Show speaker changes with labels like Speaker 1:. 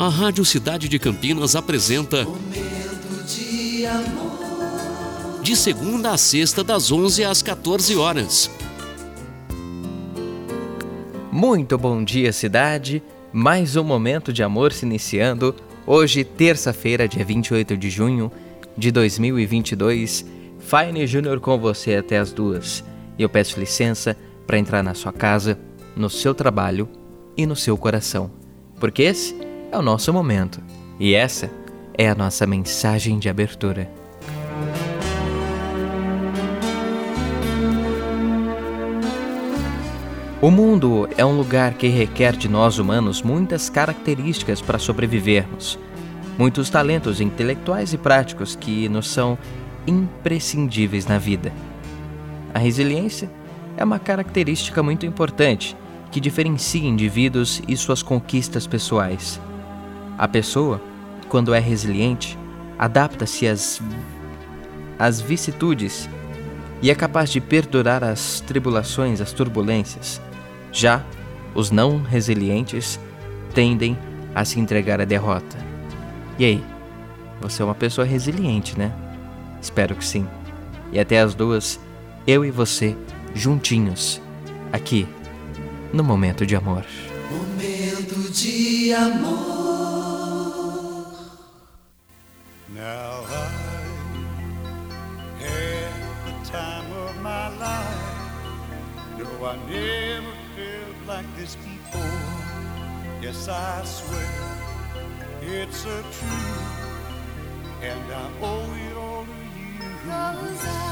Speaker 1: A Rádio Cidade de Campinas apresenta
Speaker 2: Momento de amor.
Speaker 1: de segunda a sexta das 11 às 14 horas.
Speaker 3: Muito bom dia, cidade. Mais um momento de amor se iniciando. Hoje, terça-feira, dia 28 de junho de 2022. Fine Júnior com você até as duas. E eu peço licença para entrar na sua casa, no seu trabalho e no seu coração. Porque esse é o nosso momento. E essa é a nossa mensagem de abertura. O mundo é um lugar que requer de nós humanos muitas características para sobrevivermos, muitos talentos intelectuais e práticos que nos são imprescindíveis na vida. A resiliência é uma característica muito importante que diferencia indivíduos e suas conquistas pessoais. A pessoa, quando é resiliente, adapta-se às, às vicissitudes e é capaz de perdurar as tribulações, as turbulências. Já os não resilientes tendem a se entregar à derrota. E aí? Você é uma pessoa resiliente, né? Espero que sim. E até as duas, eu e você, juntinhos, aqui, no Momento de Amor.
Speaker 2: Momento de amor.
Speaker 4: Now I had the time of my life. No, I never felt like this before. Yes, I swear it's a truth, and I owe it all to you.